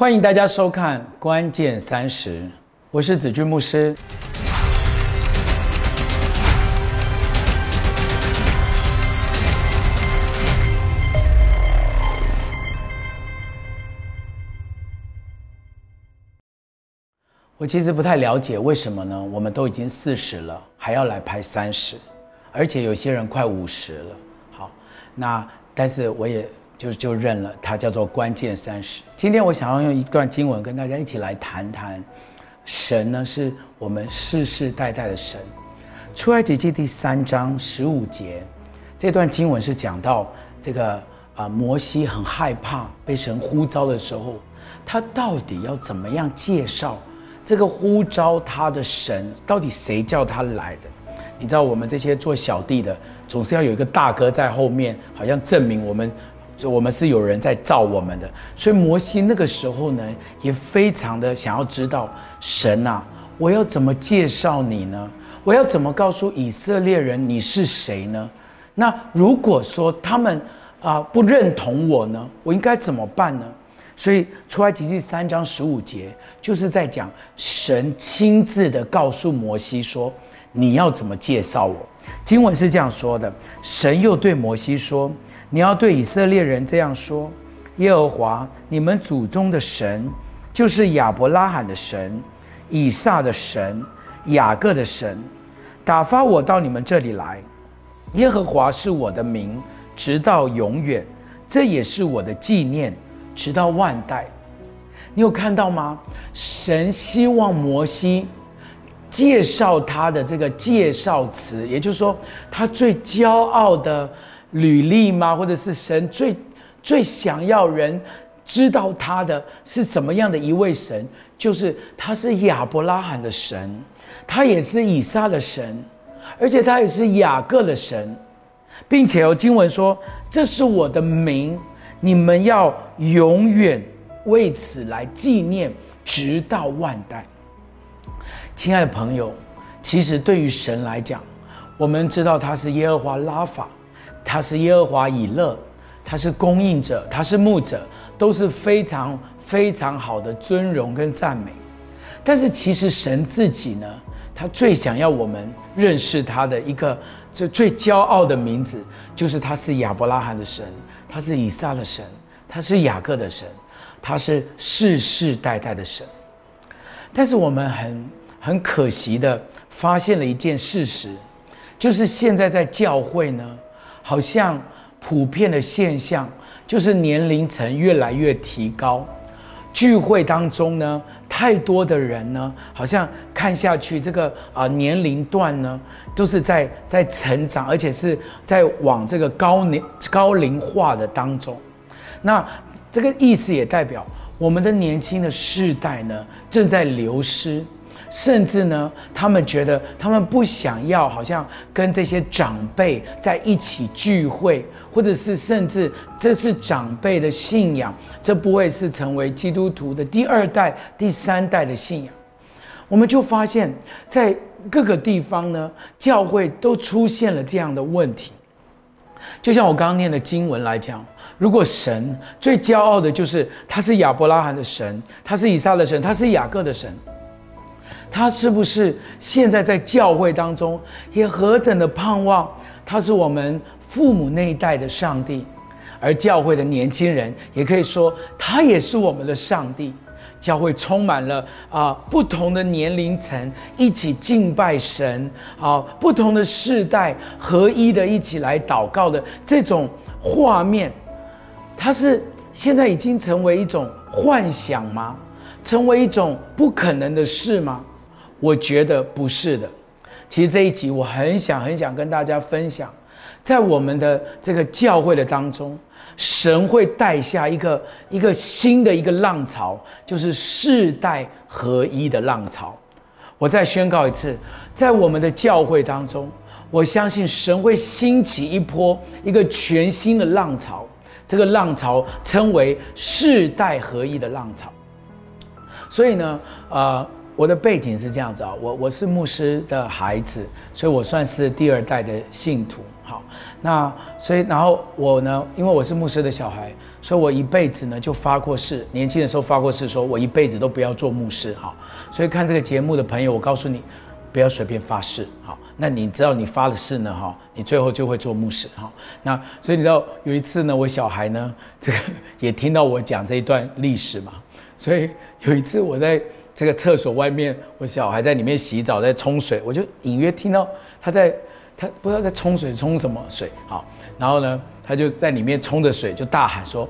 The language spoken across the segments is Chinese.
欢迎大家收看《关键三十》，我是子君牧师。我其实不太了解为什么呢？我们都已经四十了，还要来拍三十，而且有些人快五十了。好，那但是我也就就认了，它叫做关键三十。今天我想要用一段经文跟大家一起来谈谈，神呢是我们世世代代的神。出埃及记第三章十五节，这段经文是讲到这个啊摩西很害怕被神呼召的时候，他到底要怎么样介绍？这个呼召他的神，到底谁叫他来的？你知道，我们这些做小弟的，总是要有一个大哥在后面，好像证明我们，我们是有人在造我们的。所以摩西那个时候呢，也非常的想要知道神啊，我要怎么介绍你呢？我要怎么告诉以色列人你是谁呢？那如果说他们啊不认同我呢，我应该怎么办呢？所以出埃及记三章十五节就是在讲神亲自的告诉摩西说：“你要怎么介绍我？”经文是这样说的。神又对摩西说：“你要对以色列人这样说：耶和华你们祖宗的神，就是亚伯拉罕的神、以撒的神、雅各的神，打发我到你们这里来。耶和华是我的名，直到永远，这也是我的纪念。”直到万代，你有看到吗？神希望摩西介绍他的这个介绍词，也就是说，他最骄傲的履历吗？或者是神最最想要人知道他的是怎么样的一位神？就是他是亚伯拉罕的神，他也是以撒的神，而且他也是雅各的神，并且有经文说：“这是我的名。”你们要永远为此来纪念，直到万代。亲爱的朋友，其实对于神来讲，我们知道他是耶和华拉法，他是耶和华以勒，他是供应者，他是牧者，都是非常非常好的尊荣跟赞美。但是其实神自己呢，他最想要我们认识他的一个这最骄傲的名字，就是他是亚伯拉罕的神。他是以撒的神，他是雅各的神，他是世世代代的神。但是我们很很可惜的发现了一件事实，就是现在在教会呢，好像普遍的现象就是年龄层越来越提高，聚会当中呢，太多的人呢，好像看下去这个啊年龄段呢。都是在在成长，而且是在往这个高年高龄化的当中。那这个意思也代表我们的年轻的世代呢正在流失，甚至呢他们觉得他们不想要，好像跟这些长辈在一起聚会，或者是甚至这是长辈的信仰，这不会是成为基督徒的第二代、第三代的信仰。我们就发现，在各个地方呢，教会都出现了这样的问题。就像我刚刚念的经文来讲，如果神最骄傲的就是他是亚伯拉罕的神，他是以撒的神，他是雅各的神，他是不是现在在教会当中也何等的盼望他是我们父母那一代的上帝，而教会的年轻人也可以说他也是我们的上帝。教会充满了啊，不同的年龄层一起敬拜神啊，不同的世代合一的一起来祷告的这种画面，它是现在已经成为一种幻想吗？成为一种不可能的事吗？我觉得不是的。其实这一集我很想很想跟大家分享，在我们的这个教会的当中。神会带下一个一个新的一个浪潮，就是世代合一的浪潮。我再宣告一次，在我们的教会当中，我相信神会兴起一波一个全新的浪潮。这个浪潮称为世代合一的浪潮。所以呢，呃，我的背景是这样子啊，我我是牧师的孩子，所以我算是第二代的信徒。好，那所以然后我呢，因为我是牧师的小孩，所以我一辈子呢就发过誓，年轻的时候发过誓，说我一辈子都不要做牧师。好，所以看这个节目的朋友，我告诉你，不要随便发誓。好，那你知道你发了誓呢？哈，你最后就会做牧师。哈，那所以你知道有一次呢，我小孩呢，这个也听到我讲这一段历史嘛，所以有一次我在这个厕所外面，我小孩在里面洗澡，在冲水，我就隐约听到他在。他不知道在冲水，冲什么水？好，然后呢，他就在里面冲着水，就大喊说：“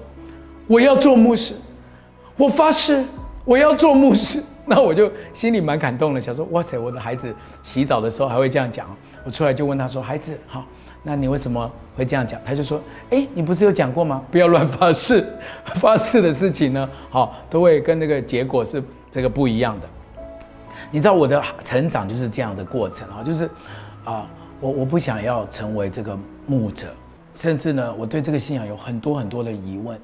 我要做牧师，我发誓我要做牧师。”那我就心里蛮感动的，想说：“哇塞，我的孩子洗澡的时候还会这样讲。”我出来就问他说：“孩子，好，那你为什么会这样讲？”他就说：“哎，你不是有讲过吗？不要乱发誓，发誓的事情呢，好，都会跟那个结果是这个不一样的。你知道我的成长就是这样的过程啊，就是啊。”我我不想要成为这个牧者，甚至呢，我对这个信仰有很多很多的疑问。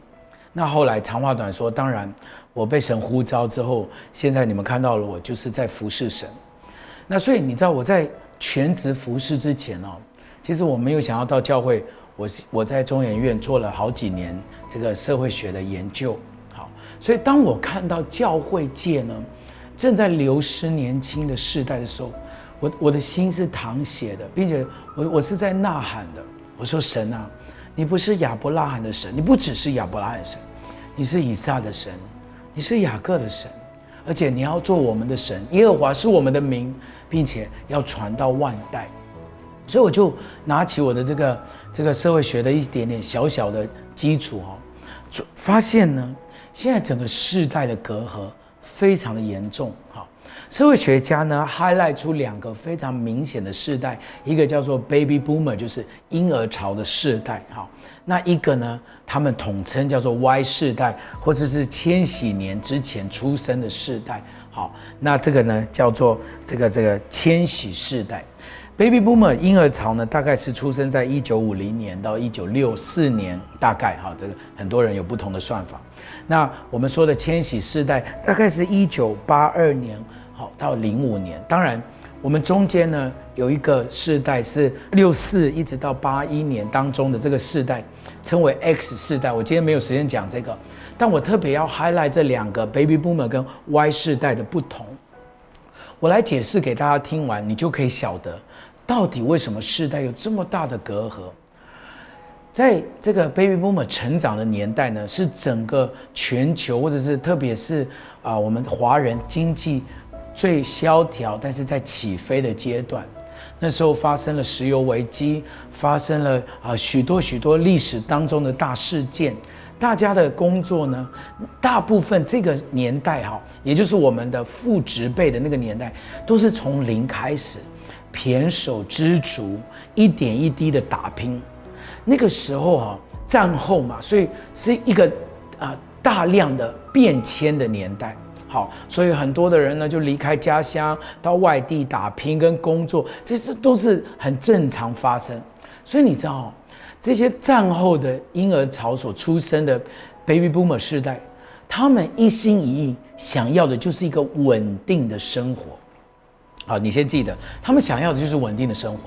那后来长话短说，当然我被神呼召之后，现在你们看到了我就是在服侍神。那所以你知道我在全职服侍之前哦，其实我没有想要到教会，我我在中研院做了好几年这个社会学的研究。所以当我看到教会界呢正在流失年轻的世代的时候。我我的心是淌血的，并且我我是在呐喊的。我说神啊，你不是亚伯拉罕的神，你不只是亚伯拉罕神，你是以撒的神，你是雅各的神，而且你要做我们的神。耶和华是我们的名，并且要传到万代。所以我就拿起我的这个这个社会学的一点点小小的基础哦，发现呢，现在整个世代的隔阂非常的严重。好。社会学家呢，highlight 出两个非常明显的世代，一个叫做 baby boomer，就是婴儿潮的世代，哈。那一个呢，他们统称叫做 Y 世代，或者是千禧年之前出生的世代，好。那这个呢，叫做这个这个千禧世代，baby boomer 婴儿潮呢，大概是出生在一九五零年到一九六四年，大概哈，这个很多人有不同的算法。那我们说的千禧世代，大概是一九八二年。好，到零五年，当然，我们中间呢有一个世代是六四一直到八一年当中的这个世代，称为 X 世代。我今天没有时间讲这个，但我特别要 highlight 这两个 Baby Boomer 跟 Y 世代的不同。我来解释给大家听完，你就可以晓得到底为什么世代有这么大的隔阂。在这个 Baby Boomer 成长的年代呢，是整个全球或者是特别是啊我们华人经济。最萧条，但是在起飞的阶段，那时候发生了石油危机，发生了啊许多许多历史当中的大事件。大家的工作呢，大部分这个年代哈，也就是我们的父执辈的那个年代，都是从零开始，胼手知足，一点一滴的打拼。那个时候哈，战后嘛，所以是一个啊大量的变迁的年代。好，所以很多的人呢就离开家乡到外地打拼跟工作，这些都是很正常发生。所以你知道，这些战后的婴儿潮所出生的 baby boomer 世代，他们一心一意想要的就是一个稳定的生活。好，你先记得，他们想要的就是稳定的生活。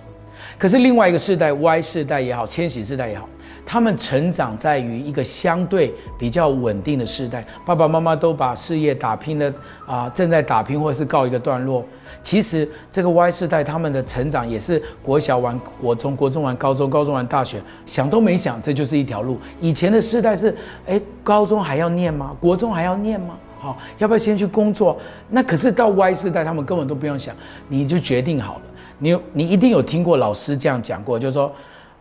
可是另外一个世代 Y 世代也好，千禧世代也好。他们成长在于一个相对比较稳定的世代，爸爸妈妈都把事业打拼的啊，正在打拼或是告一个段落。其实这个 Y 世代他们的成长也是国小完国中，国中完高中，高中完大学，想都没想，这就是一条路。以前的世代是，哎，高中还要念吗？国中还要念吗？好，要不要先去工作？那可是到 Y 世代，他们根本都不用想，你就决定好了。你你一定有听过老师这样讲过，就是说。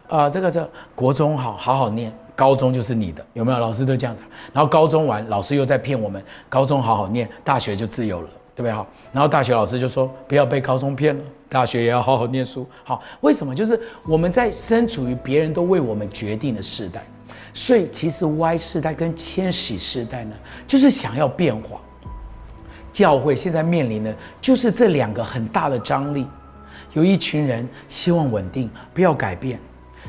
啊，这个这国中好好好念，高中就是你的，有没有？老师都这样子。然后高中完，老师又在骗我们，高中好好念，大学就自由了，对不对？好，然后大学老师就说不要被高中骗了，大学也要好好念书。好，为什么？就是我们在身处于别人都为我们决定的时代，所以其实 Y 世代跟千禧世代呢，就是想要变化。教会现在面临的就是这两个很大的张力，有一群人希望稳定，不要改变。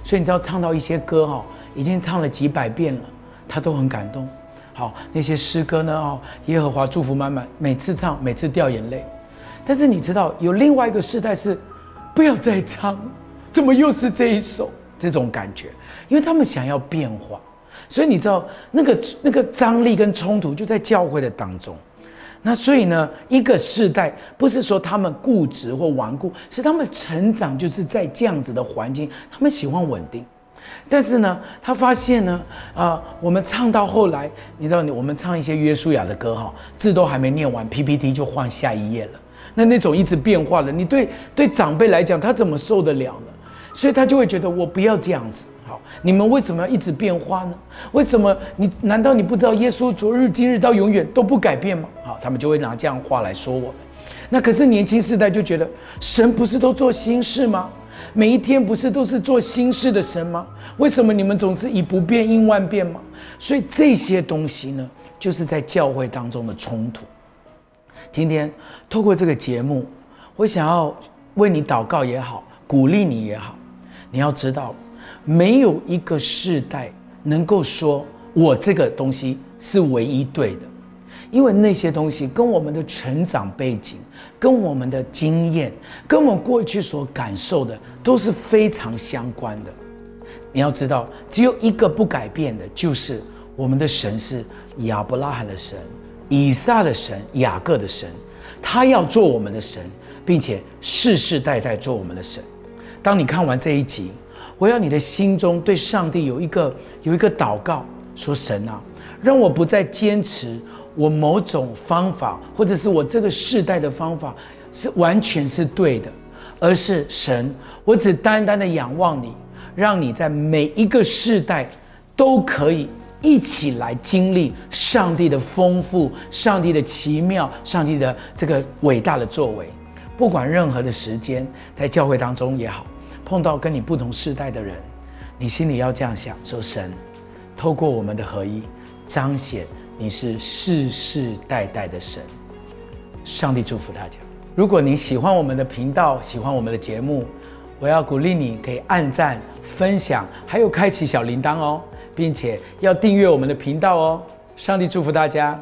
所以你知道唱到一些歌哈，已经唱了几百遍了，他都很感动。好，那些诗歌呢哦，耶和华祝福满满，每次唱每次掉眼泪。但是你知道有另外一个世代是，不要再唱，怎么又是这一首？这种感觉，因为他们想要变化，所以你知道那个那个张力跟冲突就在教会的当中。那所以呢，一个世代不是说他们固执或顽固，是他们成长就是在这样子的环境，他们喜欢稳定。但是呢，他发现呢，啊，我们唱到后来，你知道，你我们唱一些约书亚的歌哈，字都还没念完，PPT 就换下一页了。那那种一直变化的，你对对长辈来讲，他怎么受得了呢？所以他就会觉得我不要这样子。好，你们为什么要一直变化呢？为什么你难道你不知道耶稣昨日今日到永远都不改变吗？好，他们就会拿这样话来说我们。那可是年轻世代就觉得神不是都做新事吗？每一天不是都是做新事的神吗？为什么你们总是以不变应万变吗？所以这些东西呢，就是在教会当中的冲突。今天透过这个节目，我想要为你祷告也好，鼓励你也好。你要知道，没有一个世代能够说我这个东西是唯一对的，因为那些东西跟我们的成长背景、跟我们的经验、跟我们过去所感受的都是非常相关的。你要知道，只有一个不改变的，就是我们的神是亚伯拉罕的神。以撒的神，雅各的神，他要做我们的神，并且世世代代做我们的神。当你看完这一集，我要你的心中对上帝有一个有一个祷告，说：神啊，让我不再坚持我某种方法，或者是我这个世代的方法是完全是对的，而是神，我只单单的仰望你，让你在每一个世代都可以。一起来经历上帝的丰富、上帝的奇妙、上帝的这个伟大的作为。不管任何的时间，在教会当中也好，碰到跟你不同世代的人，你心里要这样想：说神，透过我们的合一，彰显你是世世代代的神。上帝祝福大家。如果你喜欢我们的频道，喜欢我们的节目，我要鼓励你可以按赞、分享，还有开启小铃铛哦。并且要订阅我们的频道哦！上帝祝福大家。